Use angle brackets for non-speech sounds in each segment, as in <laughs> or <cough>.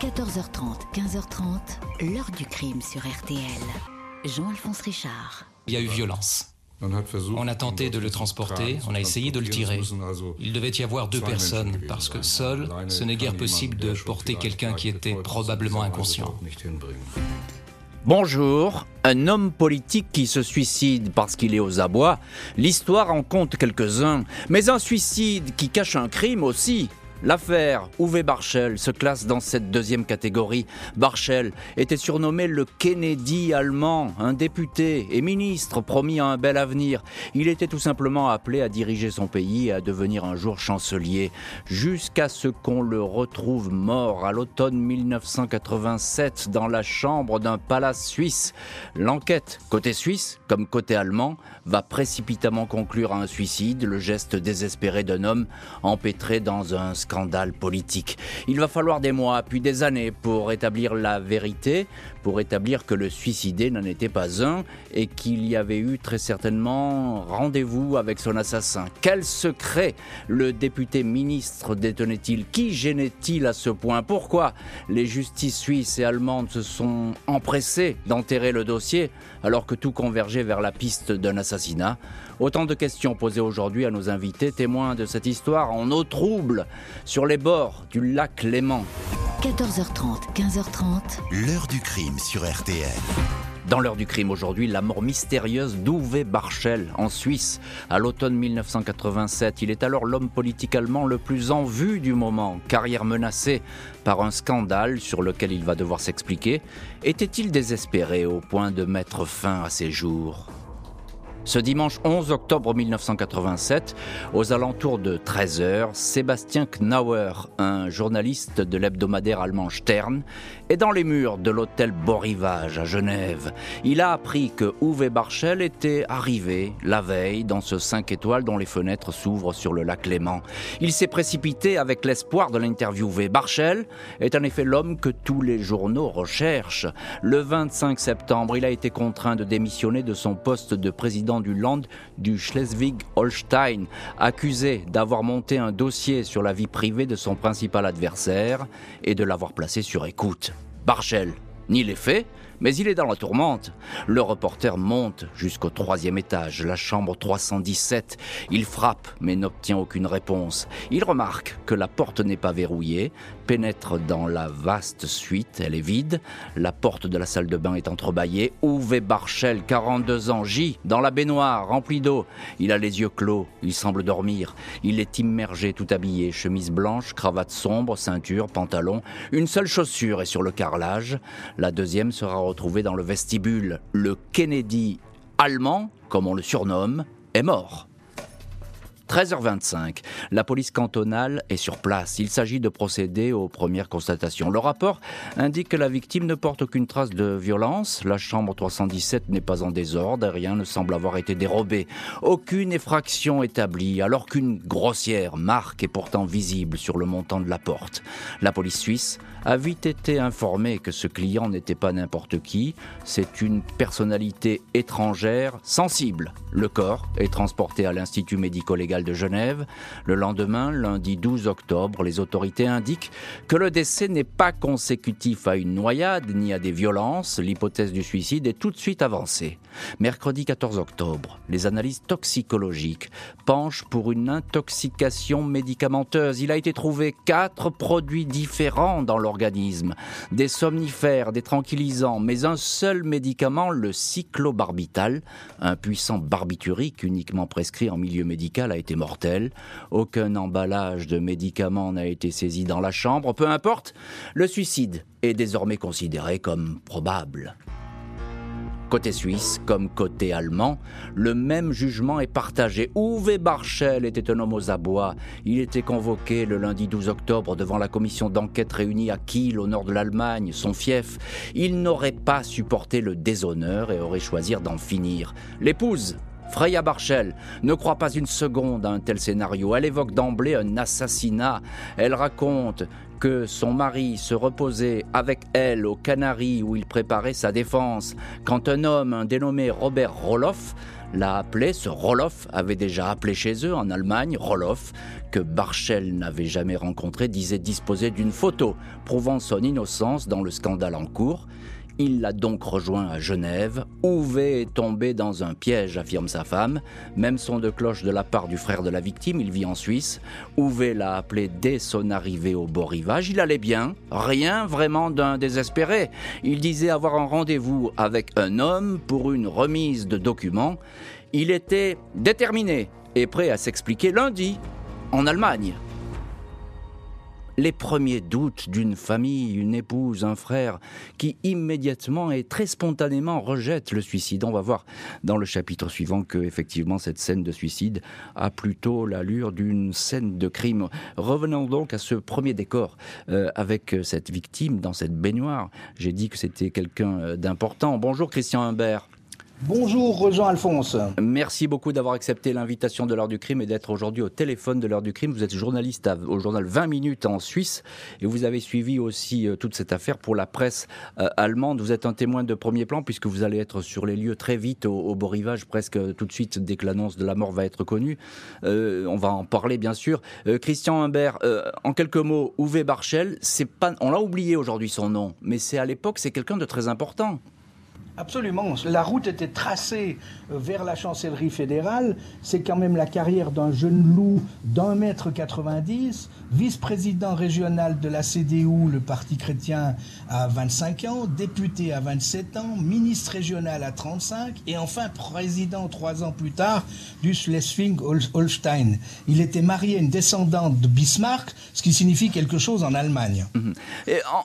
14h30, 15h30, l'heure du crime sur RTL. Jean-Alphonse Richard. Il y a eu violence. On a tenté de le transporter, on a essayé de le tirer. Il devait y avoir deux personnes, parce que seul, ce n'est guère possible de porter quelqu'un qui était probablement inconscient. Bonjour, un homme politique qui se suicide parce qu'il est aux abois, l'histoire en compte quelques-uns, mais un suicide qui cache un crime aussi. L'affaire Uwe Barschel se classe dans cette deuxième catégorie. Barschel était surnommé le Kennedy allemand, un député et ministre promis à un bel avenir. Il était tout simplement appelé à diriger son pays et à devenir un jour chancelier, jusqu'à ce qu'on le retrouve mort à l'automne 1987 dans la chambre d'un palace suisse. L'enquête, côté suisse comme côté allemand, va précipitamment conclure à un suicide, le geste désespéré d'un homme empêtré dans un scandale politique. Il va falloir des mois, puis des années pour établir la vérité, pour établir que le suicidé n'en était pas un et qu'il y avait eu très certainement rendez-vous avec son assassin. Quel secret le député ministre détenait-il? Qui gênait-il à ce point? Pourquoi les justices suisses et allemandes se sont empressées d'enterrer le dossier alors que tout convergeait vers la piste d'un assassinat? Autant de questions posées aujourd'hui à nos invités, témoins de cette histoire en eau trouble, sur les bords du lac Léman. 14h30, 15h30. L'heure du crime sur RTL. Dans l'heure du crime aujourd'hui, la mort mystérieuse d'Uwe Barschel en Suisse à l'automne 1987. Il est alors l'homme politique allemand le plus en vue du moment, carrière menacée par un scandale sur lequel il va devoir s'expliquer. Était-il désespéré au point de mettre fin à ses jours? Ce dimanche 11 octobre 1987, aux alentours de 13h, Sébastien Knauer, un journaliste de l'hebdomadaire allemand Stern, est dans les murs de l'hôtel Borivage à Genève. Il a appris que Uwe Barschel était arrivé la veille dans ce 5 étoiles dont les fenêtres s'ouvrent sur le lac Léman. Il s'est précipité avec l'espoir de l'interviewer. Barschel est en effet l'homme que tous les journaux recherchent. Le 25 septembre, il a été contraint de démissionner de son poste de président du Land du Schleswig-Holstein, accusé d'avoir monté un dossier sur la vie privée de son principal adversaire et de l'avoir placé sur écoute. Barchel ni les faits, mais il est dans la tourmente. Le reporter monte jusqu'au troisième étage, la chambre 317. Il frappe, mais n'obtient aucune réponse. Il remarque que la porte n'est pas verrouillée, pénètre dans la vaste suite, elle est vide. La porte de la salle de bain est entrebâillée. Uwe Barchel, 42 ans, gît dans la baignoire, remplie d'eau. Il a les yeux clos, il semble dormir. Il est immergé, tout habillé, chemise blanche, cravate sombre, ceinture, pantalon. Une seule chaussure est sur le carrelage. La deuxième sera retrouvé dans le vestibule. Le Kennedy allemand, comme on le surnomme, est mort. 13h25, la police cantonale est sur place. Il s'agit de procéder aux premières constatations. Le rapport indique que la victime ne porte aucune trace de violence. La chambre 317 n'est pas en désordre. Rien ne semble avoir été dérobé. Aucune effraction établie, alors qu'une grossière marque est pourtant visible sur le montant de la porte. La police suisse a vite été informée que ce client n'était pas n'importe qui. C'est une personnalité étrangère sensible. Le corps est transporté à l'Institut médico-légal de Genève. Le lendemain, lundi 12 octobre, les autorités indiquent que le décès n'est pas consécutif à une noyade ni à des violences. L'hypothèse du suicide est tout de suite avancée. Mercredi 14 octobre, les analyses toxicologiques penchent pour une intoxication médicamenteuse. Il a été trouvé quatre produits différents dans l'organisme. Des somnifères, des tranquillisants, mais un seul médicament, le cyclobarbital, un puissant barbiturique uniquement prescrit en milieu médical, a été mortel. Aucun emballage de médicaments n'a été saisi dans la chambre. Peu importe, le suicide est désormais considéré comme probable. Côté suisse comme côté allemand, le même jugement est partagé. Uwe Barschel était un homme aux abois. Il était convoqué le lundi 12 octobre devant la commission d'enquête réunie à Kiel, au nord de l'Allemagne, son fief. Il n'aurait pas supporté le déshonneur et aurait choisi d'en finir. L'épouse Freya Barchel ne croit pas une seconde à un tel scénario. Elle évoque d'emblée un assassinat. Elle raconte que son mari se reposait avec elle aux Canaries où il préparait sa défense, quand un homme, un dénommé Robert Roloff, l'a appelé, ce Roloff avait déjà appelé chez eux en Allemagne, Roloff, que Barchel n'avait jamais rencontré, disait disposer d'une photo prouvant son innocence dans le scandale en cours. Il l'a donc rejoint à Genève. Ouvé est tombé dans un piège, affirme sa femme. Même son de cloche de la part du frère de la victime, il vit en Suisse. Ouvé l'a appelé dès son arrivée au beau rivage. Il allait bien, rien vraiment d'un désespéré. Il disait avoir un rendez-vous avec un homme pour une remise de documents. Il était déterminé et prêt à s'expliquer lundi en Allemagne les premiers doutes d'une famille, une épouse, un frère, qui immédiatement et très spontanément rejette le suicide. On va voir dans le chapitre suivant que effectivement cette scène de suicide a plutôt l'allure d'une scène de crime. Revenons donc à ce premier décor euh, avec cette victime dans cette baignoire. J'ai dit que c'était quelqu'un euh, d'important. Bonjour Christian Humbert. Bonjour Jean-Alphonse. Merci beaucoup d'avoir accepté l'invitation de l'heure du crime et d'être aujourd'hui au téléphone de l'heure du crime. Vous êtes journaliste au journal 20 minutes en Suisse et vous avez suivi aussi euh, toute cette affaire pour la presse euh, allemande. Vous êtes un témoin de premier plan puisque vous allez être sur les lieux très vite au, beau rivage, presque tout de suite dès que l'annonce de la mort va être connue. Euh, on va en parler bien sûr. Christian Humbert, en quelques mots, Uwe Barchel, on l'a oublié aujourd'hui son nom, mais c'est à l'époque c'est quelqu'un de très important. Absolument. La route était tracée euh, vers la chancellerie fédérale. C'est quand même la carrière d'un jeune loup d'un mètre 90, vice-président régional de la CDU, le Parti chrétien, à 25 ans, député à 27 ans, ministre régional à 35 et enfin président trois ans plus tard du Schleswig-Holstein. Il était marié à une descendante de Bismarck, ce qui signifie quelque chose en Allemagne. Mhm.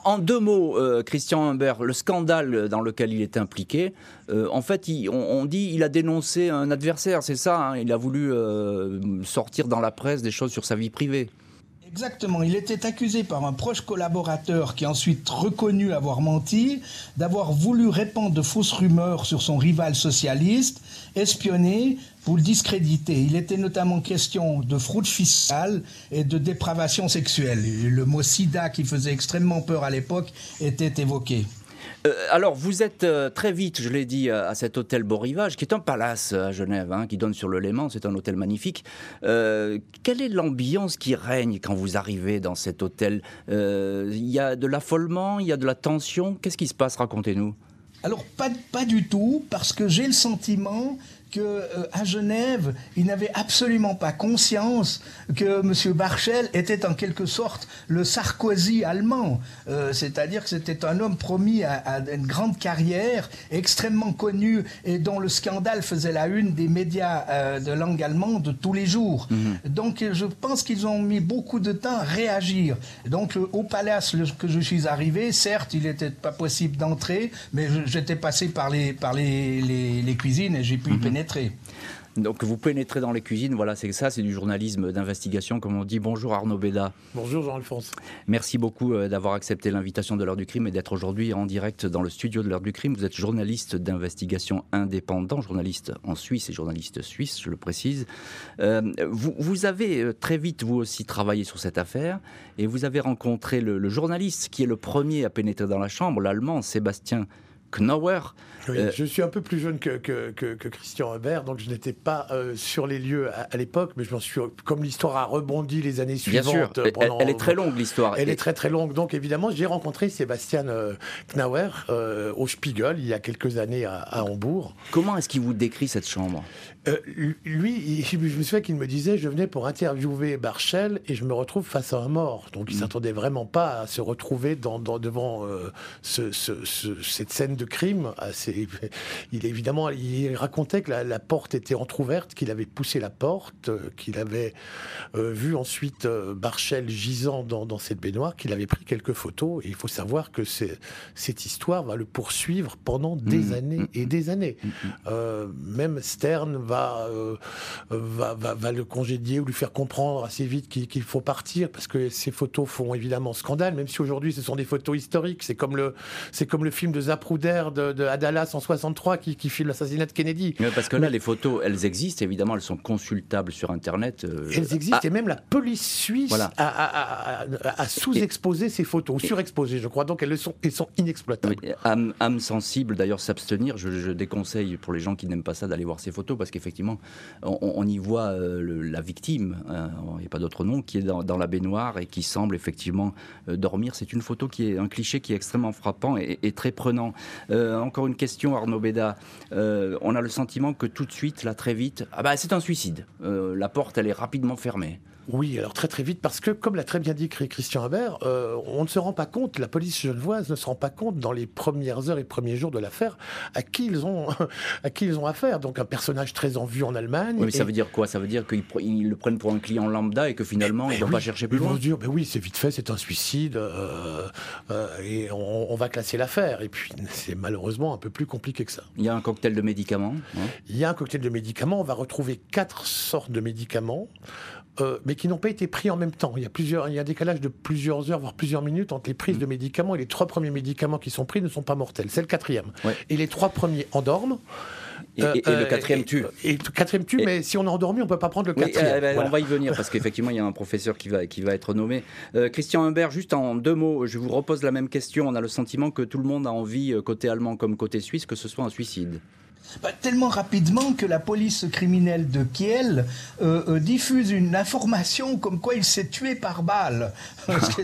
En, deux mots, euh, Christian Humbert, le scandale dans lequel il est impliqué, euh, en fait, on, dit il a dénoncé un adversaire, c'est ça. Hein. il a voulu euh, sortir dans la presse des choses sur sa vie privée. Exactement. Il était accusé par un proche collaborateur qui ensuite reconnu avoir menti, d'avoir voulu répandre de fausses rumeurs sur son rival socialiste, espionné pour le discréditer. Il était notamment question de fraude fiscale et de dépravation sexuelle. Le mot sida qui faisait extrêmement peur à l'époque était évoqué. Euh, alors, vous êtes euh, très vite, je l'ai dit, à cet hôtel Beau Rivage, qui est un palace à Genève, hein, qui donne sur le Léman. C'est un hôtel magnifique. Euh, quelle est l'ambiance qui règne quand vous arrivez dans cet hôtel? Il y a de l'affolement, il y a de la tension? Qu'est-ce qui se passe? Racontez-nous. Alors pas du tout, parce que j'ai le sentiment que euh, à Genève, il n'avait absolument pas conscience que M. Barchel était en quelque sorte le Sarkozy allemand. Euh, c'est-à-dire que c'était un homme promis à, une grande carrière, extrêmement connu et dont le scandale faisait la une des médias euh, de langue allemande tous les jours. Mhm. Donc je pense qu'ils ont mis beaucoup de temps à réagir. Donc au palace que je suis arrivé, certes, il n'était pas possible d'entrer, mais j'étais passé par les, par les, les, cuisines et j'ai pu y mhm. Pénétrer donc vous pénétrez dans les cuisines, voilà, c'est ça, c'est du journalisme d'investigation, comme on dit. Bonjour Arnaud Béda. Bonjour Jean-Alphonse. Merci beaucoup euh, d'avoir accepté l'invitation de l'heure du crime et d'être aujourd'hui en direct dans le studio de l'heure du crime. Vous êtes journaliste d'investigation indépendant, journaliste en Suisse et journaliste suisse, je le précise. Euh, vous, avez euh, très vite, vous aussi, travaillé sur cette affaire et vous avez rencontré le, le journaliste qui est le premier à pénétrer dans la chambre, l'allemand Sébastien Knauer. Euh, je suis un peu plus jeune que, que, Christian Hubert, donc je n'étais pas euh, sur les lieux à, l'époque, mais je m'en suis, comme l'histoire a rebondi les années suivantes. Bien sûr, elle, est très longue l'histoire. Elle est très très longue, donc évidemment j'ai rencontré Sébastien euh, Knauer au Spiegel il y a quelques années à, à Hambourg. Comment est-ce qu'il vous décrit cette chambre? Euh, lui, je me souviens qu'il me disait je venais pour interviewer Barchel et je me retrouve face à un mort. Donc il ne mm. s'attendait vraiment pas à se retrouver dans, devant euh, cette scène de crime. Assez, il évidemment, il racontait que la, porte était entr'ouverte, qu'il avait poussé la porte, qu'il avait euh, vu ensuite Barchel gisant dans, cette baignoire, qu'il avait pris quelques photos. Et il faut savoir que cette histoire va le poursuivre pendant des mm. années mm. et des années. même Stern va euh, va, va, le congédier ou lui faire comprendre assez vite qu'il faut partir parce que ces photos font évidemment scandale, même si aujourd'hui ce sont des photos historiques. C'est comme le, c'est comme le film de Zapruder de, de à Dallas en 63 qui, qui filment l'assassinat de Kennedy. parce que là, les photos, elles existent, évidemment, elles sont consultables sur Internet. Euh, elles existent, et même la police suisse a, sous-exposé ces photos, ou surexposé, je crois, donc elles sont, elles sont inexploitables. âme, sensible, d'ailleurs, s'abstenir, je, déconseille pour les gens qui n'aiment pas ça d'aller voir ces photos, parce qu'effectivement, on, y voit euh, la victime, hein, il n'y a pas d'autre nom, qui est dans, la baignoire et qui semble effectivement euh, dormir. C'est une photo qui est un cliché qui est extrêmement frappant et, très prenant. encore une question, Arnaud Béda. on a le sentiment que tout de suite, là, très vite, ah bah, c'est un suicide. la porte, elle est rapidement fermée. Oui, alors très très vite, parce que comme l'a très bien dit Christian Haber, euh, on ne se rend pas compte, la police genevoise ne se rend pas compte dans les premières heures et premiers jours de l'affaire à qui ils ont <laughs> à qui ils ont affaire. Donc un personnage très en vue en Allemagne. Oui, mais ça veut dire quoi? Ça veut dire qu'ils le prennent pour un client lambda et que finalement ils ne vont pas chercher plus loin. Ils vont se dire, mais oui, c'est vite fait, c'est un suicide euh, euh, et on, va classer l'affaire. Et puis <laughs> c'est malheureusement un peu plus compliqué que ça. Il y a un cocktail de médicaments. Hein? Il y a un cocktail de médicaments. On va retrouver quatre sortes de médicaments. Euh, mais qui n'ont pas été pris en même temps. Il y, a plusieurs, il y a un décalage de plusieurs heures, voire plusieurs minutes entre les prises de médicaments et les trois premiers médicaments qui sont pris ne sont pas mortels. C'est le quatrième. Et les trois premiers endorment. Et, le euh, quatrième tue. Et, le quatrième tue, mais si on est endormi, on ne peut pas prendre le quatrième. Eh ben, on va y venir, parce <laughs> qu'effectivement, il y a un professeur qui va, qui va être nommé. Euh, Christian Humbert, juste en deux mots, je vous repose la même question. On a le sentiment que tout le monde a envie, côté allemand comme côté suisse, que ce soit un suicide. Bah, tellement rapidement que la police criminelle de Kiel euh, euh, diffuse une information comme quoi il s'est tué par balle, <laughs> ce,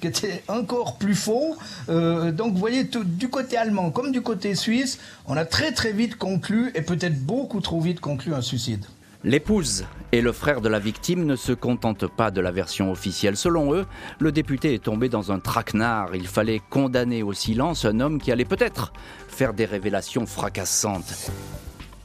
qui était, encore plus faux. Euh, donc vous voyez, du côté allemand comme du côté suisse, on a très très vite conclu, et peut-être beaucoup trop vite conclu, un suicide. L'épouse et le frère de la victime ne se contentent pas de la version officielle. Selon eux, le député est tombé dans un traquenard. Il fallait condamner au silence un homme qui allait peut-être faire des révélations fracassantes.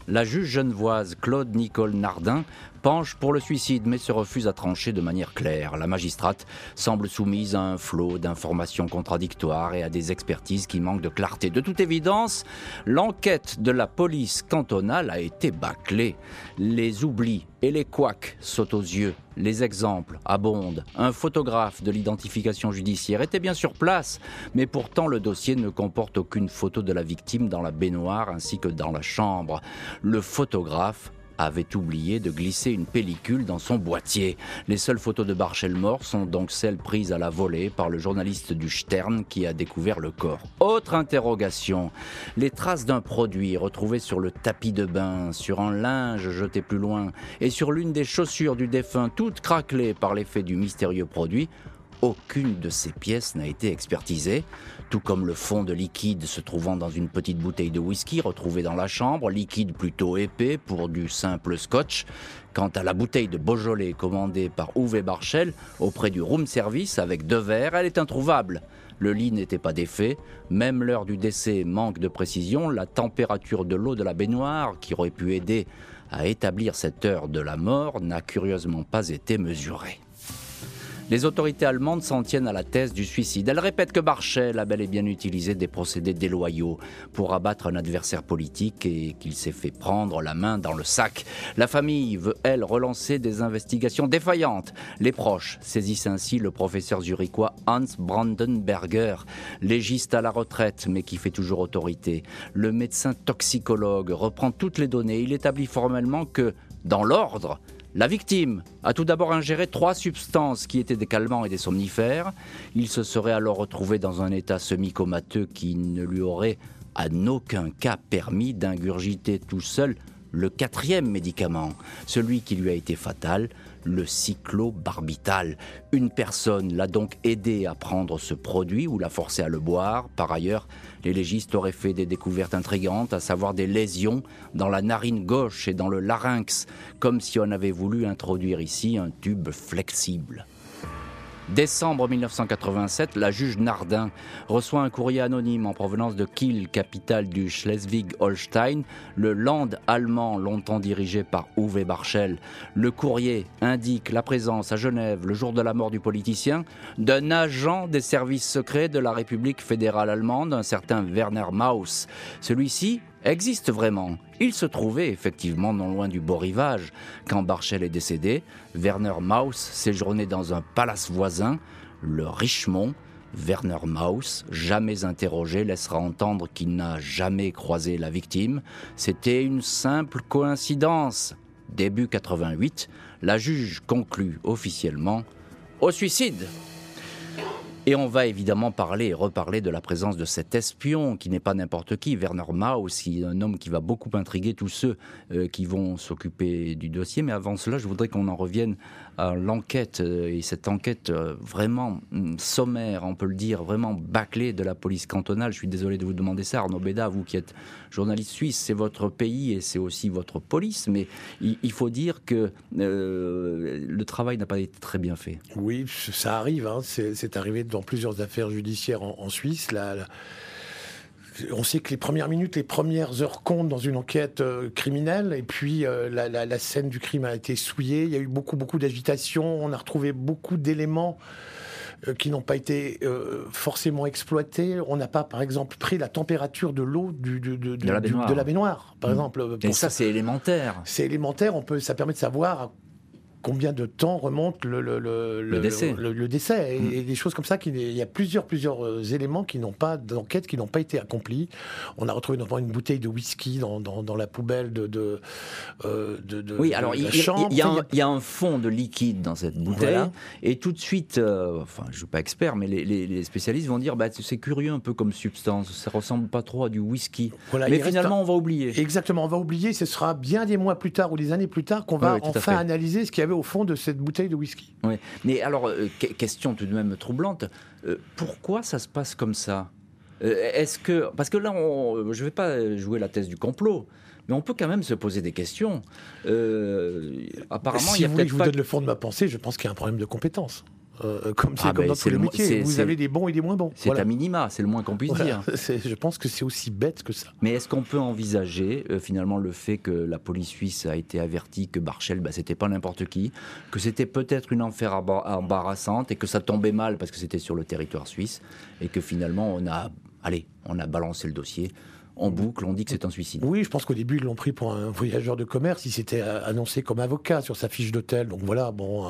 La juge genevoise Claude Nicole Nardin penche pour le suicide mais se refuse à trancher de manière claire. La magistrate semble soumise à un flot d'informations contradictoires et à des expertises qui manquent de clarté. De toute évidence, l'enquête de la police cantonale a été bâclée. Les oublis et les couacs sautent aux yeux. Les exemples abondent. Un photographe de l'identification judiciaire était bien sur place, mais pourtant le dossier ne comporte aucune photo de la victime dans la baignoire ainsi que dans la chambre. Le photographe avait oublié de glisser une pellicule dans son boîtier. Les seules photos de Barchel mort sont donc celles prises à la volée par le journaliste du Stern qui a découvert le corps. Autre interrogation, les traces d'un produit retrouvé sur le tapis de bain, sur un linge jeté plus loin et sur l'une des chaussures du défunt, toutes craquelées par l'effet du mystérieux produit, aucune de ces pièces n'a été expertisée, tout comme le fond de liquide se trouvant dans une petite bouteille de whisky retrouvée dans la chambre, liquide plutôt épais pour du simple scotch. Quant à la bouteille de Beaujolais commandée par Uwe Barchel auprès du room service avec deux verres, elle est introuvable. Le lit n'était pas défait, même l'heure du décès manque de précision, la température de l'eau de la baignoire, qui aurait pu aider à établir cette heure de la mort, n'a curieusement pas été mesurée. Les autorités allemandes s'en tiennent à la thèse du suicide. Elles répètent que Barchel a bel et bien utilisé des procédés déloyaux pour abattre un adversaire politique et qu'il s'est fait prendre la main dans le sac. La famille veut, elle, relancer des investigations défaillantes. Les proches saisissent ainsi le professeur zurichois Hans Brandenberger, légiste à la retraite mais qui fait toujours autorité. Le médecin toxicologue reprend toutes les données. Il établit formellement que, dans l'ordre, la victime a tout d'abord ingéré trois substances qui étaient des calmants et des somnifères. Il se serait alors retrouvé dans un état semi-comateux qui ne lui aurait en aucun cas permis d'ingurgiter tout seul le quatrième médicament, celui qui lui a été fatal, le cyclobarbital. Une personne l'a donc aidé à prendre ce produit ou l'a forcé à le boire. Par ailleurs, les légistes auraient fait des découvertes intrigantes, à savoir des lésions dans la narine gauche et dans le larynx, comme si on avait voulu introduire ici un tube flexible. Décembre 1987, la juge Nardin reçoit un courrier anonyme en provenance de Kiel, capitale du Schleswig-Holstein, le land allemand longtemps dirigé par Uwe Barschel. Le courrier indique la présence à Genève, le jour de la mort du politicien, d'un agent des services secrets de la République fédérale allemande, un certain Werner Maus. Celui-ci existe vraiment. Il se trouvait effectivement non loin du beau rivage. Quand Barchel est décédé, Werner Maus séjournait dans un palace voisin, le Richemont, Werner Maus, jamais interrogé, laissera entendre qu'il n'a jamais croisé la victime. C'était une simple coïncidence. Début 88, la juge conclut officiellement au suicide. Et on va évidemment parler et reparler de la présence de cet espion qui n'est pas n'importe qui, Werner Maus, un homme qui va beaucoup intriguer tous ceux euh, qui vont s'occuper du dossier. Mais avant cela, je voudrais qu'on en revienne l'enquête, euh, et cette enquête euh, vraiment hum, sommaire, on peut le dire, vraiment bâclée de la police cantonale. Je suis désolé de vous demander ça, Arnaud Béda, vous qui êtes journaliste suisse, c'est votre pays et c'est aussi votre police, mais il, faut dire que le travail n'a pas été très bien fait. Oui, ça arrive, hein. c'est arrivé dans plusieurs affaires judiciaires en, Suisse. On sait que les premières minutes, les premières heures comptent dans une enquête euh, criminelle, et puis euh, la, scène du crime a été souillée. Il y a eu beaucoup, beaucoup d'agitation. On a retrouvé beaucoup d'éléments euh, qui n'ont pas été forcément exploités. On n'a pas, par exemple, pris la température de l'eau du, de, la baignoire. par mmh. exemple. Et ça, c'est élémentaire. C'est élémentaire. On peut, ça permet de savoir combien de temps remonte le, le, le, décès, le, décès mm. et, des choses comme ça. il y a plusieurs, plusieurs euh, éléments qui n'ont pas d'enquête, qui n'ont pas été accomplis. On a retrouvé notamment une bouteille de whisky dans, dans, la poubelle de, de, euh, oui, alors il, y a un fond de liquide dans cette bouteille et tout de suite, euh, enfin, je suis pas expert, mais les, spécialistes vont dire, bah, c'est curieux un peu comme substance, ça ressemble pas trop à du whisky. mais finalement, on va oublier. Exactement, on va oublier. Ce sera bien des mois plus tard ou des années plus tard qu'on va enfin analyser ce qu'il y avait au fond de cette bouteille de whisky. Oui. Mais alors, euh, question tout de même troublante, euh, pourquoi ça se passe comme ça? Euh, Est-ce que parce que là, je ne vais pas jouer la thèse du complot. Mais on peut quand même se poser des questions. apparemment, si il y a peut-être. Je vous donne le fond de ma pensée. Je pense qu'il y a un problème de compétence. Euh, comme c'est ah comme dans tous les métiers. Vous avez des bons et des moins bons. C'est à minima, c'est le moins qu'on puisse dire. <laughs> Je pense que c'est aussi bête que ça. Mais est-ce qu'on peut envisager euh, finalement le fait que la police suisse a été avertie que Barchel, bah, c'était pas n'importe qui, que c'était peut-être une enfer embarrassante et que ça tombait mal parce que c'était sur le territoire suisse et que finalement on a, allez, on a balancé le dossier en boucle, on dit que c'est un suicide. Oui, je pense qu'au début, ils l'ont pris pour un voyageur de commerce. Il s'était annoncé comme avocat sur sa fiche d'hôtel. Donc voilà, bon,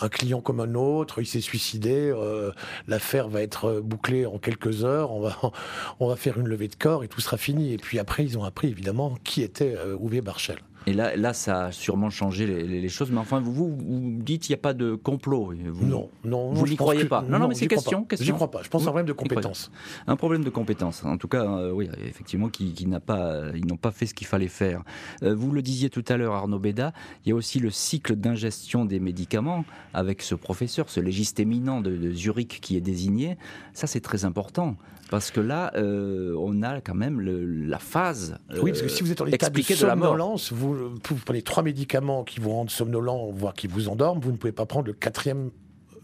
un, client comme un autre, il s'est suicidé. Euh, l'affaire va être bouclée en quelques heures. On va, <laughs> on va faire une levée de corps et tout sera fini. Et puis après, ils ont appris évidemment qui était euh, Ouvier Barchel. Et là, là, ça a sûrement changé les, choses. Mais enfin, vous, vous, dites qu'il n'y a pas de complot. Vous, non, non. Vous n'y croyez pas Non, non, mais c'est question. Je J'y crois pas. Je pense à un problème de compétence. Un problème de compétence. En tout cas, euh, oui, effectivement, qui, n'a pas, ils n'ont pas fait ce qu'il fallait faire. Euh, vous le disiez tout à l'heure, Arnaud Béda. Il y a aussi le cycle d'ingestion des médicaments avec ce professeur, ce légiste éminent de Zurich qui est désigné. Ça, c'est très important. Parce que là, euh, on a quand même la phase. oui, parce que si vous êtes en état de somnolence, vous, vous, prenez trois médicaments qui vous rendent somnolent, voire qui vous endorment, vous ne pouvez pas prendre le quatrième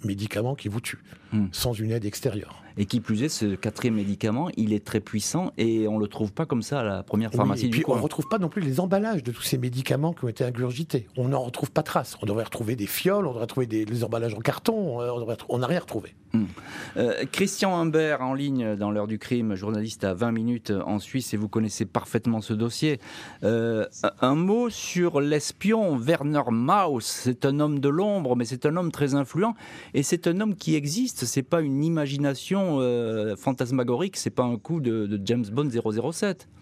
médicament qui vous tue, hmm. sans une aide extérieure. Et qui plus est, ce quatrième médicament, il est très puissant et on ne le trouve pas comme ça à la première pharmacie et puis On ne retrouve pas non plus les emballages de tous ces médicaments qui ont été ingurgités. On n'en retrouve pas trace. On devrait retrouver des fioles, on devrait trouver des, emballages en carton, euh, on n'a rien retrouvé. Hmm. Euh, Christian Humbert, en ligne dans l'heure du crime, journaliste à 20 minutes en Suisse, et vous connaissez parfaitement ce dossier. Euh, un mot sur l'espion Werner Maus. C'est un homme de l'ombre, mais c'est un homme très influent, et c'est un homme qui existe. C'est pas une imagination euh, fantasmagorique, c'est pas un coup de, James Bond 007. <laughs>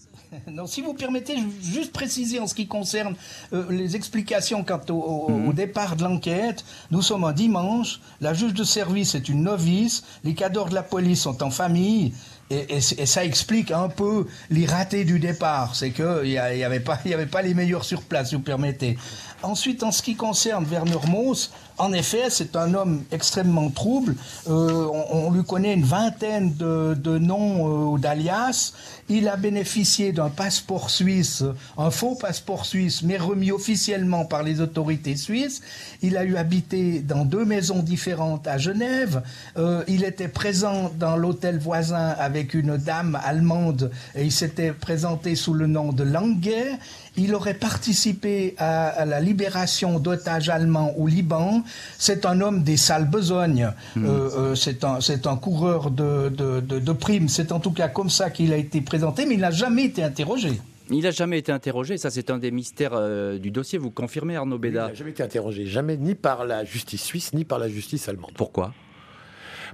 Non, si vous permettez, je juste préciser en ce qui concerne euh, les explications quant au, mhm. départ de l'enquête. Nous sommes un dimanche, la juge de service est une novice, les cadres de la police sont en famille, et, ça explique un peu les ratés du départ. C'est qu'il n'y avait, pas, les meilleurs sur place, si vous permettez. Ensuite, en ce qui concerne Werner Moos, en effet, c'est un homme extrêmement trouble. Euh, on, lui connaît une vingtaine de, noms euh, d'alias. Il a bénéficié d'un passeport suisse, un faux passeport suisse, mais remis officiellement par les autorités suisses. Il a eu habité dans deux maisons différentes à Genève. Euh, il était présent dans l'hôtel voisin avec une dame allemande et il s'était présenté sous le nom de Languet. Il aurait participé à, la libération d'otages allemands au Liban. C'est un homme des sales besognes. Hmm. Euh, euh, c'est un, un, coureur de, de, de, primes. C'est en tout cas comme ça qu'il a été présenté, mais il n'a jamais été interrogé. Il n'a jamais été interrogé, ça c'est un des mystères euh, du dossier. Vous confirmez, Arnaud Béda Il n'a jamais été interrogé, jamais ni par la justice suisse, ni par la justice allemande. Pourquoi?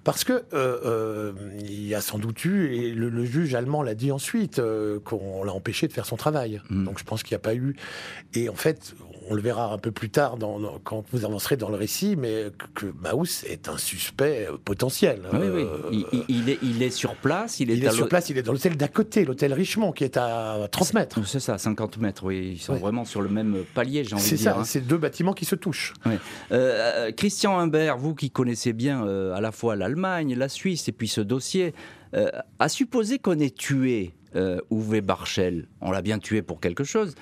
Parce que il y a sans doute eu, et le, juge allemand l'a dit ensuite, qu'on l'a empêché de faire son travail. Mm. Donc je pense qu'il n'y a pas eu. Et en fait, on le verra un peu plus tard dans, quand vous avancerez dans le récit, mais que, Maus est un suspect potentiel. Oui, oui. Il, est, il est sur place. Il est, sur place. Il est dans l'hôtel d'à côté, l'hôtel Richemont, qui est à 30 mètres. C'est ça, 50 mètres. Oui, ils sont vraiment sur le même palier, j'ai envie de dire. C'est ça. Hein. C'est deux bâtiments qui se touchent. Euh, Christian Humbert, vous qui connaissez bien euh, à la fois l'Allemagne, la Suisse et puis ce dossier, euh, à supposer qu'on ait tué euh, Uwe Barchel, on l'a bien tué pour quelque chose.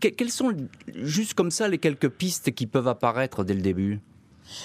quelles sont, juste comme ça, les quelques pistes qui peuvent apparaître dès le début?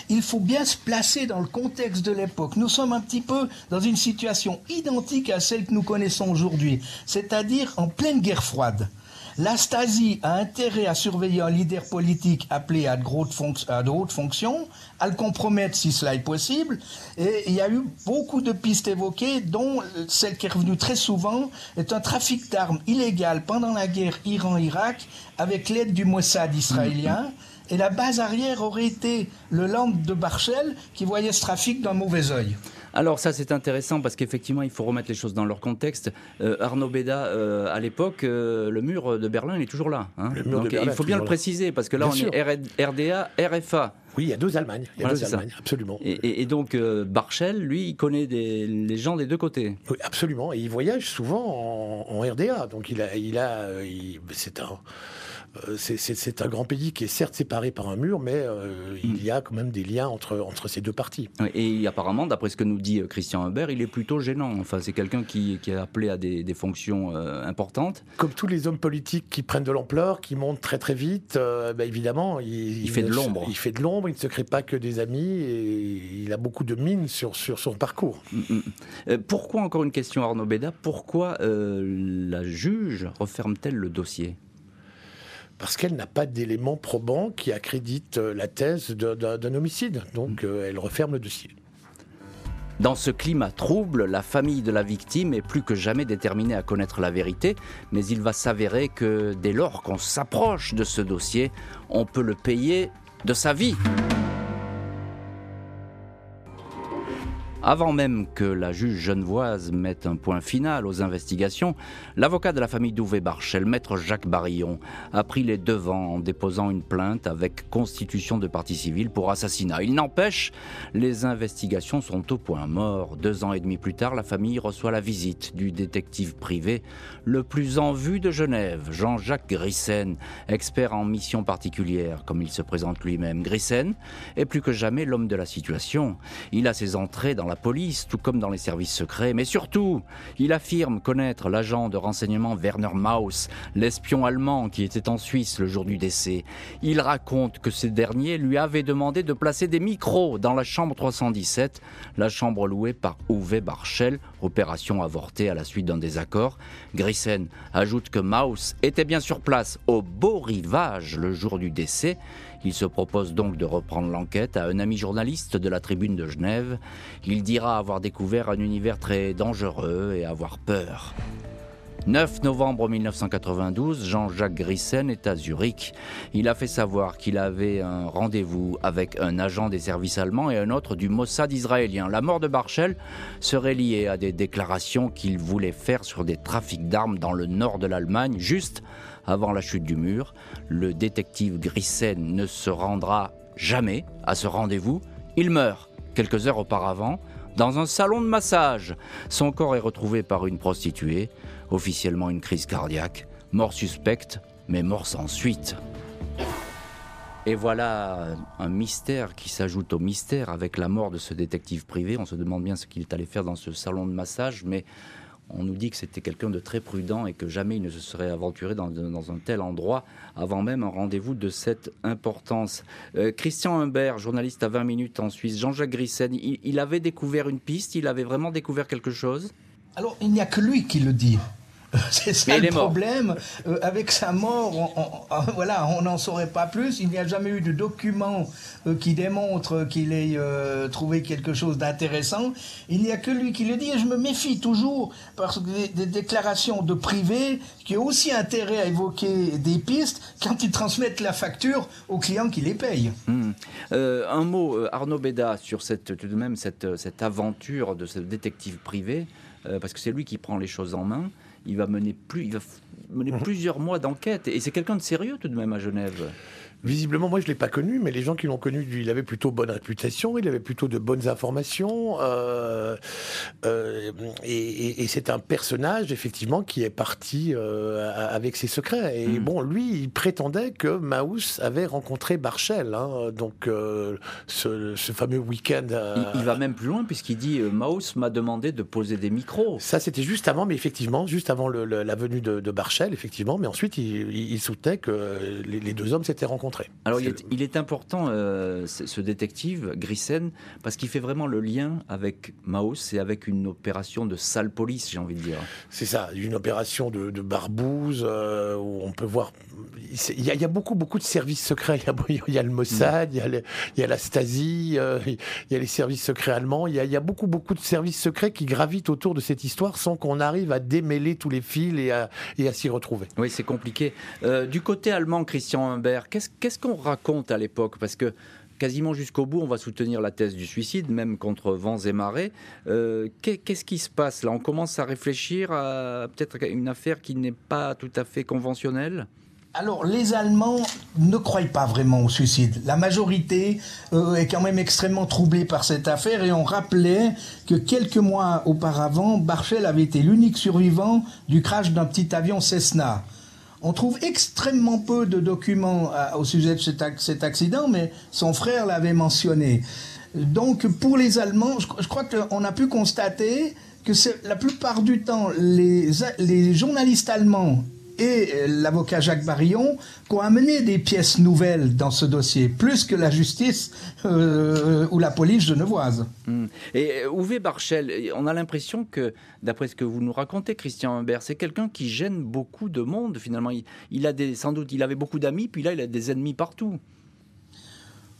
Il faut bien se placer dans le contexte de l'époque. Nous sommes un petit peu dans une situation identique à celle que nous connaissons aujourd'hui, c'est-à-dire en pleine guerre froide. La Stasi a intérêt à surveiller un leader politique appelé à de, hautes fonctions, à le compromettre si cela est possible. Et il y a eu beaucoup de pistes évoquées, dont celle qui est revenue très souvent est un trafic d'armes illégal pendant la guerre Iran-Irak avec l'aide du Mossad israélien. Et la base arrière aurait été le land de Barchel qui voyait ce trafic d'un mauvais œil. Alors ça c'est intéressant parce qu'effectivement il faut remettre les choses dans leur contexte. Euh, Arnaud Beda, euh, à l'époque, euh, le mur de Berlin il est toujours là. Hein. il faut bien le préciser parce que là on est RDA, RFA. Oui, il y a deux Allemagnes. Il y a deux Allemagnes, absolument. Et, donc Barchel, lui, il connaît les gens des deux côtés. Oui, absolument. Et il voyage souvent en, RDA. Donc il a, il a, c'est un euh, c'est un grand pays qui est certes séparé par un mur, mais euh, il mm. y a quand même des liens entre, entre ces deux parties. Et apparemment, d'après ce que nous dit euh, Christian Huber, il est plutôt gênant. Enfin, c'est quelqu'un qui, qui, est appelé à des, des fonctions importantes. Comme tous les hommes politiques qui prennent de l'ampleur, qui montent très très vite, bah, évidemment, il, il, fait de l'ombre. Il fait de l'ombre, il ne se crée pas que des amis et il a beaucoup de mines sur, sur son parcours. Mm, mm. pourquoi, encore une question Arnaud Beda, pourquoi la juge referme-t-elle le dossier? Parce qu'elle n'a pas d'éléments probants qui accréditent euh, la thèse d'un homicide. Donc mm. euh, elle referme le dossier. Dans ce climat trouble, la famille de la victime est plus que jamais déterminée à connaître la vérité, mais il va s'avérer que dès lors qu'on s'approche de ce dossier, on peut le payer de sa vie. Avant même que la juge genevoise mette un point final aux investigations, l'avocat de la famille Douvé Barchel, maître Jacques Barillon, a pris les devants en déposant une plainte avec constitution de partie civile pour assassinat. Il n'empêche, les investigations sont au point mort. Deux ans et demi plus tard, la famille reçoit la visite du détective privé le plus en vue de Genève, Jean-Jacques Grissen, expert en mission particulière, comme il se présente lui-même. Grissen est plus que jamais l'homme de la situation. Il a ses entrées dans la police, tout comme dans les services secrets, mais surtout, il affirme connaître l'agent de renseignement Werner Maus, l'espion allemand qui était en Suisse le jour du décès. Il raconte que ce dernier lui avait demandé de placer des micros dans la chambre 317, la chambre louée par Uwe Barschel, opération avortée à la suite d'un désaccord. Grissen ajoute que Maus était bien sur place au beau rivage le jour du décès il se propose donc de reprendre l'enquête à un ami journaliste de la Tribune de Genève. Il dira avoir découvert un univers très dangereux et avoir peur. 9 novembre 1992, Jean-Jacques Grissen est à Zurich. Il a fait savoir qu'il avait un rendez-vous avec un agent des services allemands et un autre du Mossad israélien. La mort de Barchel serait liée à des déclarations qu'il voulait faire sur des trafics d'armes dans le nord de l'Allemagne, juste avant la chute du mur. Le détective Grissen ne se rendra jamais à ce rendez-vous. Il meurt quelques heures auparavant dans un salon de massage. Son corps est retrouvé par une prostituée, officiellement une crise cardiaque, mort suspecte, mais mort sans suite. Et voilà un mystère qui s'ajoute au mystère avec la mort de ce détective privé. On se demande bien ce qu'il allait faire dans ce salon de massage, mais on nous dit que c'était quelqu'un de très prudent et que jamais il ne se serait aventuré dans, un tel endroit avant même un rendez-vous de cette importance. Euh, Christian Humbert, journaliste à 20 minutes en Suisse, Jean-Jacques Grissen, il, avait découvert une piste, il avait vraiment découvert quelque chose? Alors, il n'y a que lui qui le dit. <laughs> C'est ça le problème. Euh, avec sa mort, on, voilà, on n'en saurait pas plus. Il n'y a jamais eu de document euh, qui démontre qu'il ait euh, trouvé quelque chose d'intéressant. Il n'y a que lui qui le dit. Et je me méfie toujours parce que des, déclarations de privés qui ont aussi intérêt à évoquer des pistes quand ils transmettent la facture aux clients qui les payent. Hmm. un mot, Arnaud Béda, sur cette, tout de même cette, cette aventure de ce détective privé, parce que c'est lui qui prend les choses en main il va mener, plus, il va mener mhm. plusieurs mois d'enquête. Et c'est quelqu'un de sérieux tout de même à Genève? Visiblement, moi, je ne l'ai pas connu, mais les gens qui l'ont connu, il avait plutôt bonne réputation, il avait plutôt de bonnes informations. Euh, euh, et, c'est un personnage, effectivement, qui est parti euh, avec ses secrets. Et hmm. bon, lui, il prétendait que Maus avait rencontré Barchel. Hein, donc, ce, fameux week-end. Il, va même plus loin, puisqu'il dit Maus m'a demandé de poser des micros. Ça, c'était juste avant, mais effectivement, juste avant la venue de, Barchel, effectivement. Mais ensuite, il, soutenait que les, les deux hommes s'étaient rencontrés. Alors il est, important, euh, ce détective, Grissen, parce qu'il fait vraiment le lien avec Maus et avec une opération de sale police, j'ai envie de dire. C'est ça, une opération de, barbouze, euh, où on peut voir... Il y, a, beaucoup, beaucoup de services secrets. Il y a, <laughs> le Mossad, il, y a la Stasi, euh, il y a les services secrets allemands. Il y, a, beaucoup, beaucoup de services secrets qui gravitent autour de cette histoire sans qu'on arrive à démêler tous les fils et à, s'y retrouver. Oui, c'est compliqué. du côté allemand, Christian Humbert, qu'est-ce qu'est-ce qu'on raconte à l'époque? Parce que quasiment jusqu'au bout, on va soutenir la thèse du suicide, même contre vents et marées. Euh, qu'est-ce qui se passe là? On commence à réfléchir à peut-être une affaire qui n'est pas tout à fait conventionnelle? Alors, les Allemands ne croient pas vraiment au suicide. La majorité euh, est quand même extrêmement troublée par cette affaire et on rappelait que quelques mois auparavant, Barchel avait été l'unique survivant du crash d'un petit avion Cessna. On trouve extrêmement peu de documents euh, au sujet de cet, accident, mais son frère l'avait mentionné. Donc pour les Allemands, je, crois qu'on a pu constater que la plupart du temps, les journalistes allemands et euh, l'avocat Jacques Barillon qui ont amené des pièces nouvelles dans ce dossier, plus que la justice euh, ou la police genevoise. Hmm. Et Uwe euh, Barchel, on a l'impression que, d'après ce que vous nous racontez, Christian Humbert, c'est quelqu'un qui gêne beaucoup de monde finalement. Il, a des, sans doute, il avait beaucoup d'amis, puis là, il a des ennemis partout.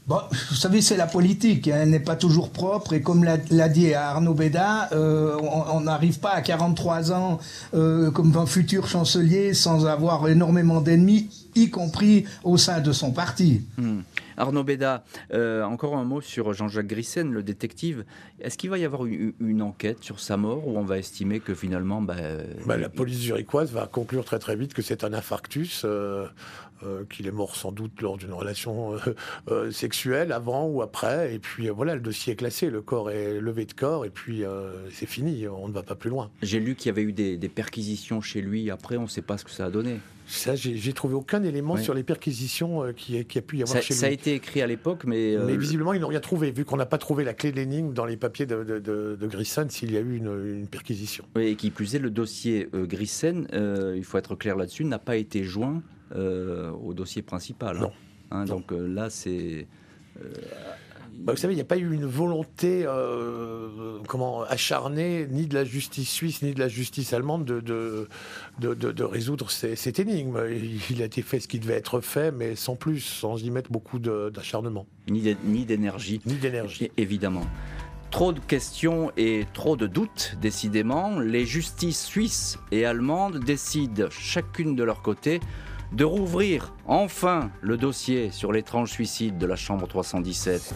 Bon, vous savez, c'est la politique, hein. elle n'est pas toujours propre, et comme l'a dit Arnaud Béda, euh, on n'arrive pas à 43 ans euh, comme un futur chancelier sans avoir énormément d'ennemis, y compris au sein de son parti. Hmm. Arnaud Béda, euh, encore un mot sur Jean-Jacques Grissen, le détective. Est-ce qu'il va y avoir une, enquête sur sa mort ou on va estimer que finalement... Bah, bah, la police zurichoise va conclure très très vite que c'est un infarctus. Euh, qu'il est mort sans doute lors d'une relation euh, euh, sexuelle avant ou après. Et puis voilà, le dossier est classé, le corps est levé de corps, et puis c'est fini, on ne va pas plus loin. J'ai lu qu'il y avait eu des, perquisitions chez lui, après on ne sait pas ce que ça a donné. Ça, j'ai trouvé aucun élément sur les perquisitions qui, a pu y avoir chez lui. Ça été écrit à l'époque, mais... Mais visiblement, ils n'ont rien trouvé, vu qu'on n'a pas trouvé la clé de l'énigme dans les papiers de, de, Grissen s'il y a eu une, perquisition. Oui, et qui plus est, le dossier Grissen, il faut être clair là-dessus, n'a pas été joint euh, au dossier principal. Non. Hein, donc euh, là, c'est. Euh, bah, vous savez, il n'y a pas eu une volonté comment, acharnée, ni de la justice suisse, ni de la justice allemande, de, de, de, résoudre cette énigme. Il a été fait ce qui devait être fait, mais sans plus, sans y mettre beaucoup d'acharnement. Ni d'énergie. Ni d'énergie. Évidemment. Trop de questions et trop de doutes, décidément. Les justices suisses et allemandes décident chacune de leur côté de rouvrir enfin le dossier sur l'étrange suicide de la chambre 317.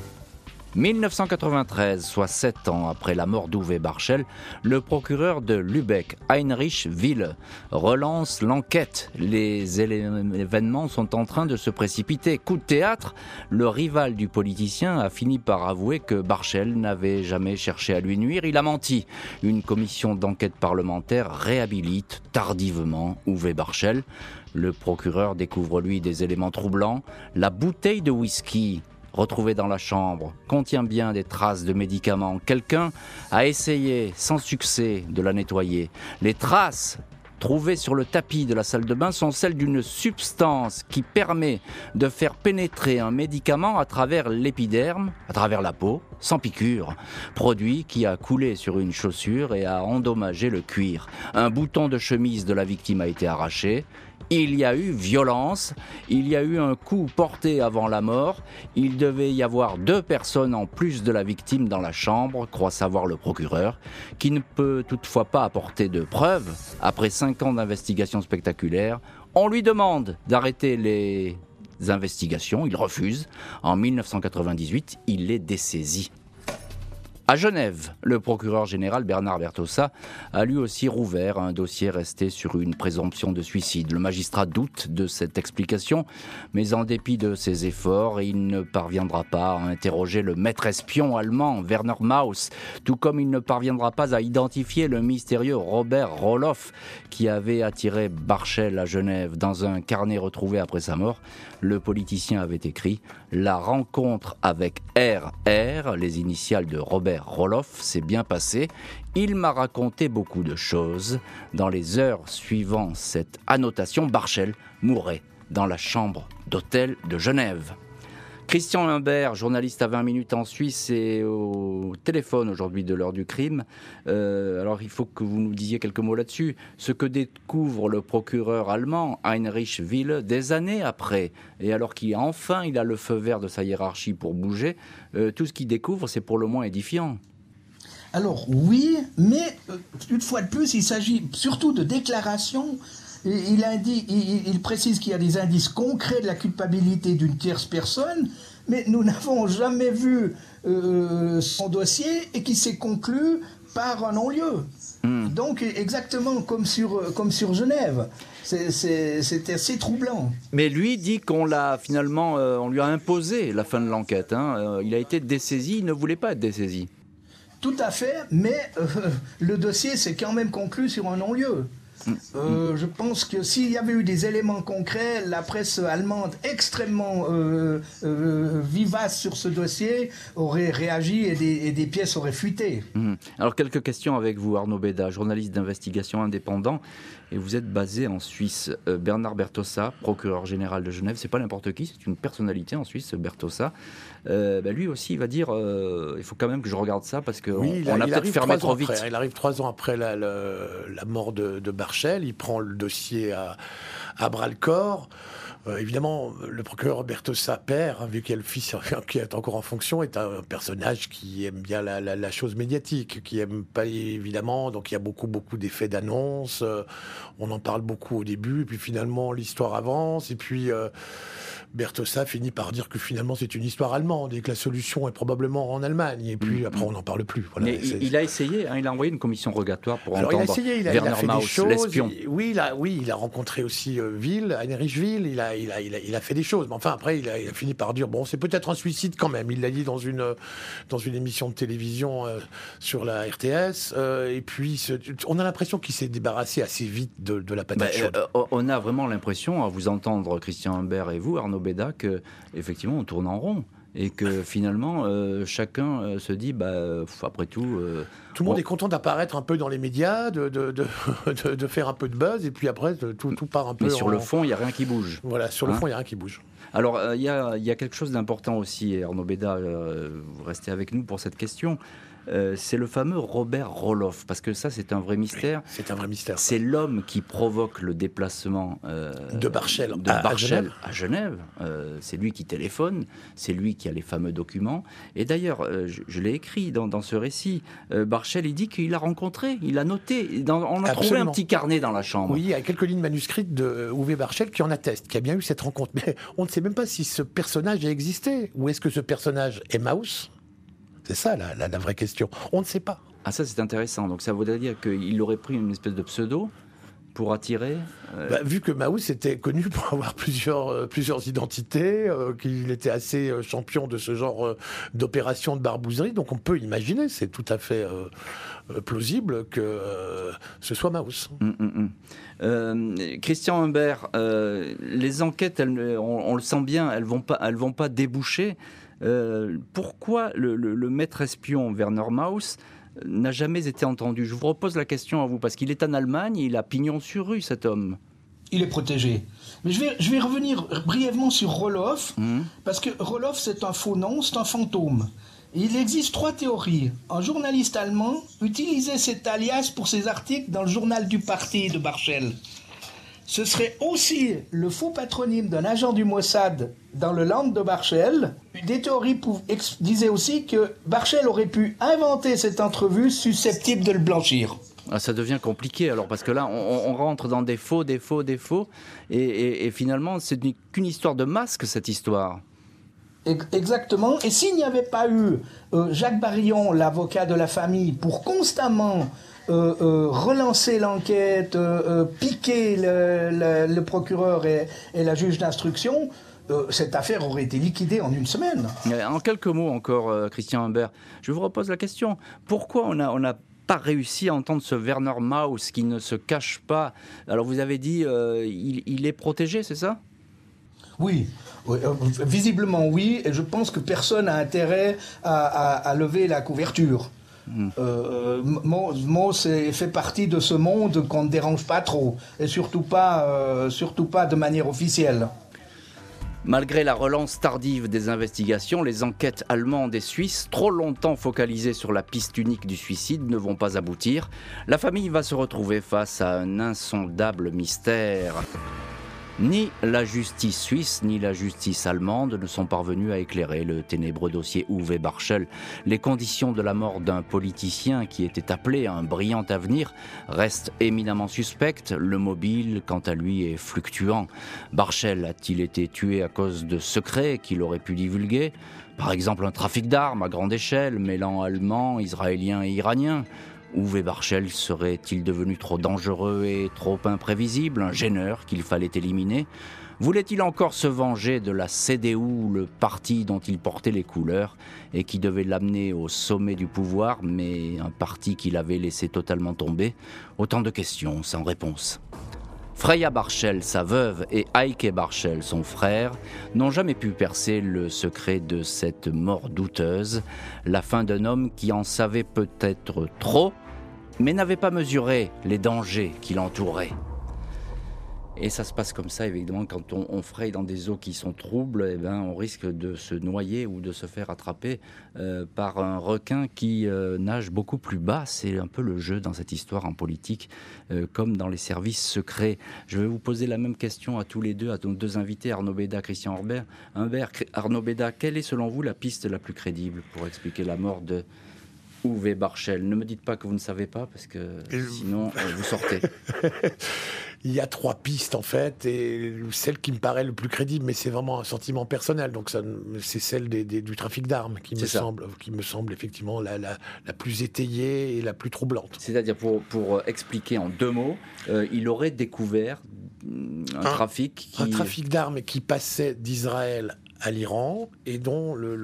1993, soit sept ans après la mort d'Uwe Barschel, le procureur de Lübeck, Heinrich Wille, relance l'enquête. Les événements sont en train de se précipiter. Coup de théâtre, le rival du politicien a fini par avouer que Barschel n'avait jamais cherché à lui nuire. Il a menti. Une commission d'enquête parlementaire réhabilite tardivement Uwe Barschel. Le procureur découvre lui des éléments troublants. La bouteille de whisky retrouvée dans la chambre contient bien des traces de médicaments. Quelqu'un a essayé sans succès de la nettoyer. Les traces trouvées sur le tapis de la salle de bain sont celles d'une substance qui permet de faire pénétrer un médicament à travers l'épiderme, à travers la peau, sans piqûre. Produit qui a coulé sur une chaussure et a endommagé le cuir. Un bouton de chemise de la victime a été arraché il y a eu violence, il y a eu un coup porté avant la mort, il devait y avoir deux personnes en plus de la victime dans la chambre, croit savoir le procureur, qui ne peut toutefois pas apporter de preuves. Après cinq ans d'investigation spectaculaire, on lui demande d'arrêter les investigations, il refuse. En 1998, il est dessaisi. À Genève, le procureur général Bernard Bertossa a lui aussi rouvert un dossier resté sur une présomption de suicide. Le magistrat doute de cette explication, mais en dépit de ses efforts, il ne parviendra pas à interroger le maître espion allemand Werner Maus, tout comme il ne parviendra pas à identifier le mystérieux Robert Roloff qui avait attiré Barchel à Genève. Dans un carnet retrouvé après sa mort, le politicien avait écrit La rencontre avec RR, les initiales de Robert Roloff s'est bien passé. Il m'a raconté beaucoup de choses. Dans les heures suivant cette annotation, Barchel mourrait dans la chambre d'hôtel de Genève. Christian Humbert, journaliste à 20 minutes en Suisse, est au téléphone aujourd'hui de l'heure du crime. Euh, alors il faut que vous nous disiez quelques mots là-dessus. Ce que découvre le procureur allemand Heinrich Will des années après, et alors qu'il enfin il a le feu vert de sa hiérarchie pour bouger, euh, tout ce qu'il découvre c'est pour le moins édifiant. Alors oui, mais euh, une fois de plus, il s'agit surtout de déclarations il, il, précise qu'il y a des indices concrets de la culpabilité d'une tierce personne, mais nous n'avons jamais vu euh, son dossier et qui s'est conclu par un non-lieu. Hmm. Donc exactement comme sur, comme sur Genève. C'est assez troublant. Mais lui dit qu'on l'a finalement, euh, on lui a imposé la fin de l'enquête. Hein. Euh, il a été dessaisi, il ne voulait pas être dessaisi. Tout à fait, mais le dossier s'est quand même conclu sur un non-lieu. Euh, je pense que s'il y avait eu des éléments concrets, la presse allemande extrêmement euh, euh, vivace sur ce dossier aurait réagi et des, pièces auraient fuité. Mhm. Alors quelques questions avec vous, Arnaud Beda, journaliste d'investigation indépendant, et vous êtes basé en Suisse. Bernard Bertossa, procureur général de Genève, c'est pas n'importe qui, c'est une personnalité en Suisse, Bertossa. Bah, lui aussi, il va dire, il faut quand même que je regarde ça parce qu'on on a peut-être fermé trop vite. il arrive trois ans après la, mort de, de il prend le dossier à, bras le corps. Euh, évidemment, le procureur Bertossa père, hein, vu qu'il le fils <laughs> qui est encore en fonction, est un personnage qui aime bien la, chose médiatique, qui aime pas évidemment. Donc il y a beaucoup beaucoup d'effets d'annonce. Euh, on en parle beaucoup au début, puis finalement l'histoire avance, et puis euh, Bertossa finit par dire que finalement c'est une histoire allemande et que la solution est probablement en Allemagne. Et puis mm. après on n'en parle plus. il, a essayé, hein, il a envoyé une commission rogatoire pour Alors, entendre il a essayé, il a, il a fait des choses. Oui, il a, oui, il a rencontré aussi euh, Ville, Heinrich Ville. Il a, il a, il a, fait des choses. Mais enfin après il a, fini par dire bon c'est peut-être un suicide quand même. Il l'a dit dans une dans une émission de télévision euh, sur la RTS. Euh, et puis on a l'impression qu'il s'est débarrassé assez vite de, de la patate bah, chaude. on a vraiment l'impression à vous entendre Christian Humbert et vous Arnaud Béda que effectivement on tourne en rond et que <laughs> finalement euh, chacun euh, se dit bah après tout euh, tout le monde est content d'apparaître un peu dans les médias de de, de, <laughs> faire un peu de buzz et puis après tout, tout part un peu mais sur le fond il y a rien qui bouge. Voilà sur le hein fond il y a rien qui bouge. Alors il y a, y, a, quelque chose d'important aussi Arnaud Béda vous restez avec nous pour cette question euh, c'est le fameux Robert Roloff, parce que ça, c'est un vrai mystère. c'est un vrai mystère. C'est l'homme qui provoque le déplacement euh, de Barchel, à, Genève. Euh, c'est lui qui téléphone, c'est lui qui a les fameux documents. Et d'ailleurs, je, l'ai écrit dans, ce récit. Barchel, il dit qu'il a rencontré, il a noté. on a trouvé un petit carnet dans la chambre. Oui, il y a quelques lignes manuscrites de Uwe Barchel qui en attestent, qui a bien eu cette rencontre. Mais on ne sait même pas si ce personnage a existé. Ou est-ce que ce personnage est Maus? C'est ça la, vraie question. On ne sait pas. Ah ça c'est intéressant. Donc ça voudrait dire qu'il aurait pris une espèce de pseudo pour attirer euh, bah, Vu que Maus était connu <laughs> pour avoir plusieurs, euh, plusieurs identités, euh, qu'il était assez champion de ce genre d'opération de barbouzerie, donc on peut imaginer, c'est tout à fait plausible que ce soit Maus. Hum, hum, hum. Christian Humbert, les enquêtes, on, on, le sent bien, elles vont pas, elles vont pas déboucher. Euh, pourquoi le, maître espion Werner Maus n'a jamais été entendu? Je vous repose la question à vous, parce qu'il est en Allemagne, il a pignon sur rue, cet homme. Il est protégé. Mais je vais, je vais revenir brièvement sur Roloff, mmh. parce que Roloff, c'est un faux nom, c'est un fantôme. Il existe trois théories. Un journaliste allemand utilisait cet alias pour ses articles dans le journal du parti de Barchel. Ce serait aussi le faux patronyme d'un agent du Mossad dans le land de Barchel. Des théories disaient aussi que Barchel aurait pu inventer cette entrevue susceptible de le blanchir. Ah, ça devient compliqué alors parce que là on, rentre dans des faux, des faux, des faux et, et finalement c'est qu'une histoire de masque cette histoire. Exactement. Et s'il n'y avait pas eu euh, Jacques Barillon, l'avocat de la famille, pour constamment euh, euh, relancer l'enquête, piquer le, procureur et, la juge d'instruction, cette affaire aurait été liquidée en une semaine. En quelques mots encore, Christian Humbert, je vous repose la question. Pourquoi on a, on a pas réussi à entendre ce Werner Maus qui ne se cache pas? Alors vous avez dit, il est protégé, c'est ça? Oui, euh, visiblement oui, et je pense que personne n'a intérêt à, lever la couverture. Hmm. Euh, fait partie de ce monde qu'on ne dérange pas trop, et surtout pas, euh, surtout pas de manière officielle. Malgré la relance tardive des investigations, les enquêtes allemandes et suisses, trop longtemps focalisées sur la piste unique du suicide, ne vont pas aboutir. La famille va se retrouver face à un insondable mystère. Ni la justice suisse ni la justice allemande ne sont parvenus à éclairer le ténébreux dossier Uwe Barschel. Les conditions de la mort d'un politicien qui était appelé à un brillant avenir restent éminemment suspectes. Le mobile, quant à lui, est fluctuant. Barschel a-t-il été tué à cause de secrets qu'il aurait pu divulguer? Par exemple, un trafic d'armes à grande échelle mêlant allemands, israéliens et iraniens Uwe Barchel serait-il devenu trop dangereux et trop imprévisible, un gêneur qu'il fallait éliminer? Voulait-il encore se venger de la CDU, le parti dont il portait les couleurs et qui devait l'amener au sommet du pouvoir, mais un parti qu'il avait laissé totalement tomber? Autant de questions sans réponse. Freya Barchel, sa veuve, et Heike Barchel, son frère, n'ont jamais pu percer le secret de cette mort douteuse, la fin d'un homme qui en savait peut-être trop mais n'avait pas mesuré les dangers qui l'entouraient. Et ça se passe comme ça, évidemment, quand on, fraye dans des eaux qui sont troubles, eh ben, on risque de se noyer ou de se faire attraper euh, par un requin qui euh, nage beaucoup plus bas. C'est un peu le jeu dans cette histoire en politique, euh, comme dans les services secrets. Je vais vous poser la même question à tous les deux, à nos deux invités, Arnaud Béda, Christian Humbert. Humbert Arnaud Béda, quelle est selon vous la piste la plus crédible pour expliquer la mort de Uwe Barchel? Ne me dites pas que vous ne savez pas, parce que sinon, euh, vous sortez. <laughs> Il y a trois pistes en fait, et celle qui me paraît le plus crédible, mais c'est vraiment un sentiment personnel, donc c'est celle du trafic d'armes qui me semble, qui me semble effectivement la, plus étayée et la plus troublante. C'est-à-dire pour, pour expliquer en deux mots, euh, il aurait découvert un, trafic, un trafic d'armes qui passait d'Israël à l'Iran et dont le,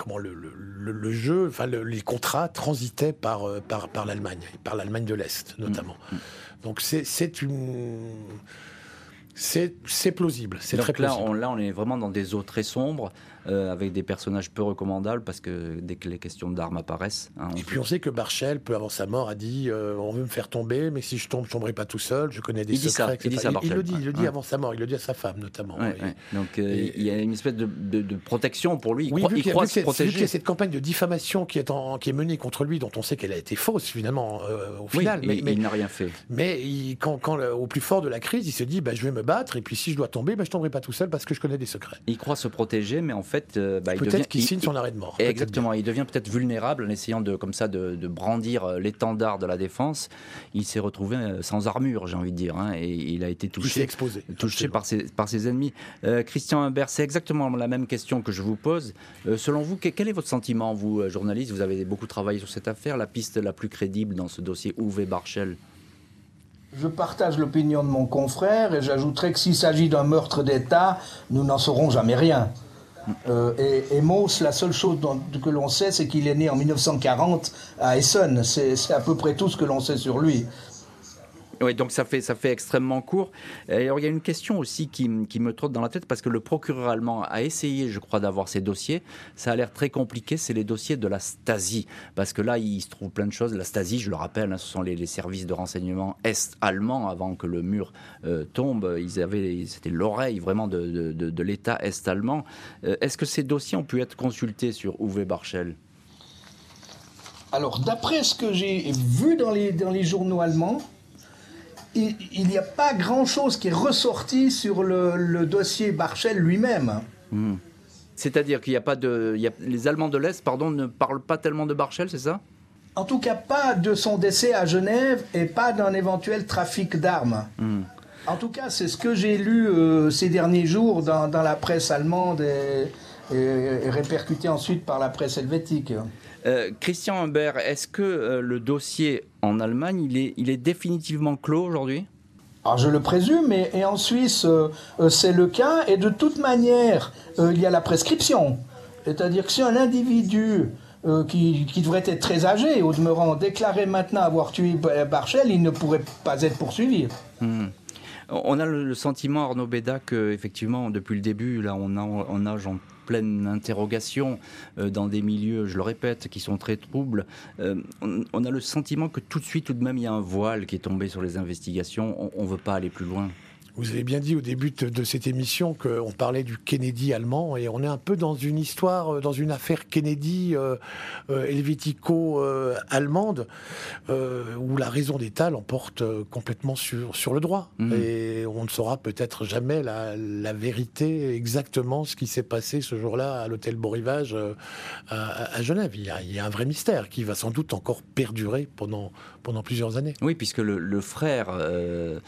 comment le, le, jeu, enfin les contrats transitaient par, euh, par, par l'Allemagne, par l'Allemagne de l'Est notamment. Mm, mm. Donc c'est une c'est plausible, c'est très là, plausible. On, là, on est vraiment dans des eaux très sombres, euh, avec des personnages peu recommandables, parce que dès que les questions d'armes apparaissent... Hein, et puis on sait que Barchel, peu avant sa mort, a dit euh, On veut me faire tomber, mais si je tombe, je tomberai pas tout seul, je connais des il secrets. Dit ça, il, le dit, il le dit avant sa mort, il le dit à sa femme notamment. Donc euh, il y a une espèce de, protection pour lui, il, oui, croit, il croit se protéger. y a cette campagne de diffamation qui est, en, qui est menée contre lui, dont on sait qu'elle a été fausse finalement, au final. mais, il n'a rien fait. Mais quand, quand, au plus fort de la crise, il se dit bah, Je vais me battre, et puis si je dois tomber, ben, je tomberai pas tout seul parce que je connais des secrets. Il croit se protéger, mais en fait, euh, bah, peut-être qu'il signe son arrêt de mort. Exactement, il devient peut-être vulnérable en essayant de, comme ça, de, brandir euh, l'étendard de la défense. Il s'est retrouvé euh, sans armure, j'ai envie de dire, hein, et il a été touché, exposé, touché par ses, par ses ennemis. Christian Humbert, c'est exactement la même question que je vous pose. selon vous, quel est votre sentiment, vous, journaliste? Vous avez beaucoup travaillé sur cette affaire. La piste la plus crédible dans ce dossier Uwe Barchel? Je partage l'opinion de mon confrère et j'ajouterai que s'il s'agit d'un meurtre d'État, nous n'en saurons jamais rien. Euh, et, et la seule chose que l'on sait, c'est qu'il est né en 1940 à Essen. C'est à peu près tout ce que l'on sait sur lui. Oui, donc ça fait, ça fait extrêmement court. Alors, il y a une question aussi qui, qui, me trotte dans la tête parce que le procureur allemand a essayé, je crois, d'avoir ces dossiers. Ça a l'air très compliqué, c'est les dossiers de la Stasi. Parce que là, il se trouve plein de choses. La Stasi, je le rappelle, hein, ce sont les, services de renseignement est-allemands avant que le mur euh, tombe. Ils avaient, c'était l'oreille vraiment de, de, l'État est-allemand. Euh, est-ce que ces dossiers ont pu être consultés sur Uwe Barschel? Alors, d'après ce que j'ai vu dans les, dans les journaux allemands, il n'y a pas grand-chose qui est ressorti sur le, dossier Barchel lui-même. Hmm. C'est-à-dire qu'il n'y a pas de. les Allemands de l'Est, pardon, ne parlent pas tellement de Barchel, c'est ça? En tout cas, pas de son décès à Genève et pas d'un éventuel trafic d'armes. Hmm. En tout cas, c'est ce que j'ai lu euh, ces derniers jours dans, la presse allemande et, et répercuté ensuite par la presse helvétique. Euh, Christian Humbert, est-ce que euh, le dossier en Allemagne, il est, il est définitivement clos aujourd'hui? Alors je le présume, et, en Suisse, euh, c'est le cas. Et de toute manière, il y a la prescription. C'est-à-dire que si un individu qui, devrait être très âgé, au demeurant, déclarait maintenant avoir tué Barchel, il ne pourrait pas être poursuivi. Hmm. On a le sentiment, Arnaud Béda, que effectivement, depuis le début, là, on a, on a pleine interrogation euh, dans des milieux, je le répète, qui sont très troubles. Euh, on, a le sentiment que tout de suite, tout de même, il y a un voile qui est tombé sur les investigations. On ne veut pas aller plus loin. Vous avez bien dit au début de, cette émission qu'on parlait du Kennedy allemand et on est un peu dans une histoire, euh, dans une affaire Kennedy euh, euh helvético-allemande où la raison d'État l'emporte complètement sur, sur le droit. Mmh. Et on ne saura peut-être jamais la, vérité exactement ce qui s'est passé ce jour-là à l'hôtel Beau Rivage à, Genève. Il y, a, il y, a, un vrai mystère qui va sans doute encore perdurer pendant, pendant plusieurs années. Oui, puisque le, frère de,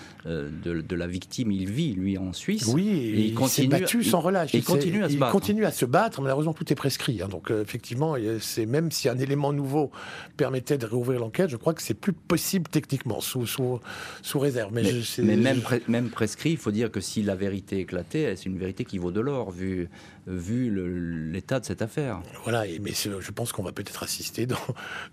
de la victime il vit, lui, en Suisse. Oui, il, continue, battu sans relâche. Il, continue à se battre. Il continue à se battre. Malheureusement, tout est prescrit. Hein. Donc, euh, effectivement, c'est même si un élément nouveau permettait de réouvrir l'enquête, je crois que c'est plus possible techniquement, sous, sous, sous réserve. Mais, mais, même, même prescrit, il faut dire que si la vérité éclatait, c'est une vérité qui vaut de l'or, vu, vu l'état de cette affaire. Voilà, mais je pense qu'on va peut-être assister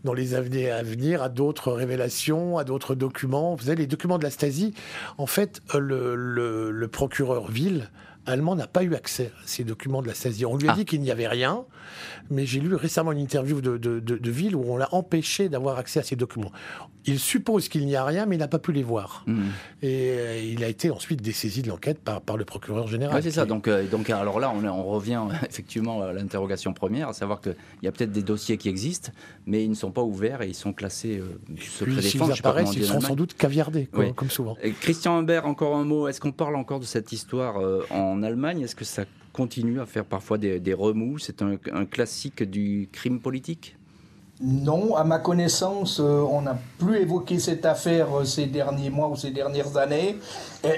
dans, les années à venir à d'autres révélations, à d'autres documents. Vous savez, les documents de la Stasi, en fait, le, procureur Ville allemand n'a pas eu accès à ces documents de la Stasi. On lui a ah. dit qu'il n'y avait rien, mais j'ai lu récemment une interview de, de, Ville où on l'a empêché d'avoir accès à ces documents. Il suppose qu'il n'y a rien, mais il n'a pas pu les voir. Hmm. Et euh, il a été ensuite dessaisi de l'enquête par, par le procureur général. C'est ça. Donc, euh, donc, alors là, on, on revient <laughs> effectivement à l'interrogation première, à savoir qu'il y a peut-être des dossiers qui existent, mais ils ne sont pas ouverts et ils sont classés euh, secret défense. S'ils apparaissent, ils sont sans doute caviardés, comme souvent. Christian Humbert, encore un mot. Est-ce qu'on parle encore de cette histoire en Allemagne Est-ce que ça continue à faire parfois des, remous? C'est un, classique du crime politique? Non, à ma connaissance, euh, on n'a plus évoqué cette affaire euh, ces derniers mois ou ces dernières années.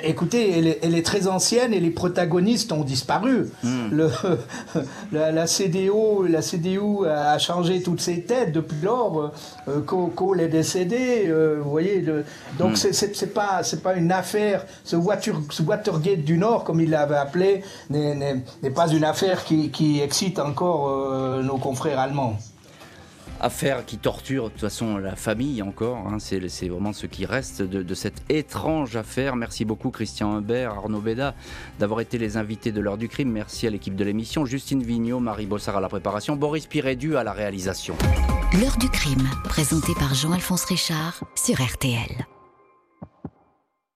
écoutez, elle est, très ancienne et les protagonistes ont disparu. Hmm. Le, <laughs> la, CDO, la CDU a changé toutes ses têtes depuis lors. Euh, Kohl est décédé. vous voyez, donc hmm. c'est pas c'est pas une affaire. Ce, Watergate du Nord, comme il l'avait appelé, n'est pas une affaire qui, qui excite encore nos confrères allemands affaire qui torture de toute façon la famille encore. Hein. c'est vraiment ce qui reste de, cette étrange affaire. Merci beaucoup Christian Humbert, Arnaud Beda d'avoir été les invités de l'heure du crime. Merci à l'équipe de l'émission, Justine Vignot, Marie Bossard à la préparation, Boris Pirédu à la réalisation. L'heure du crime, présenté par Jean-Alphonse Richard sur RTL.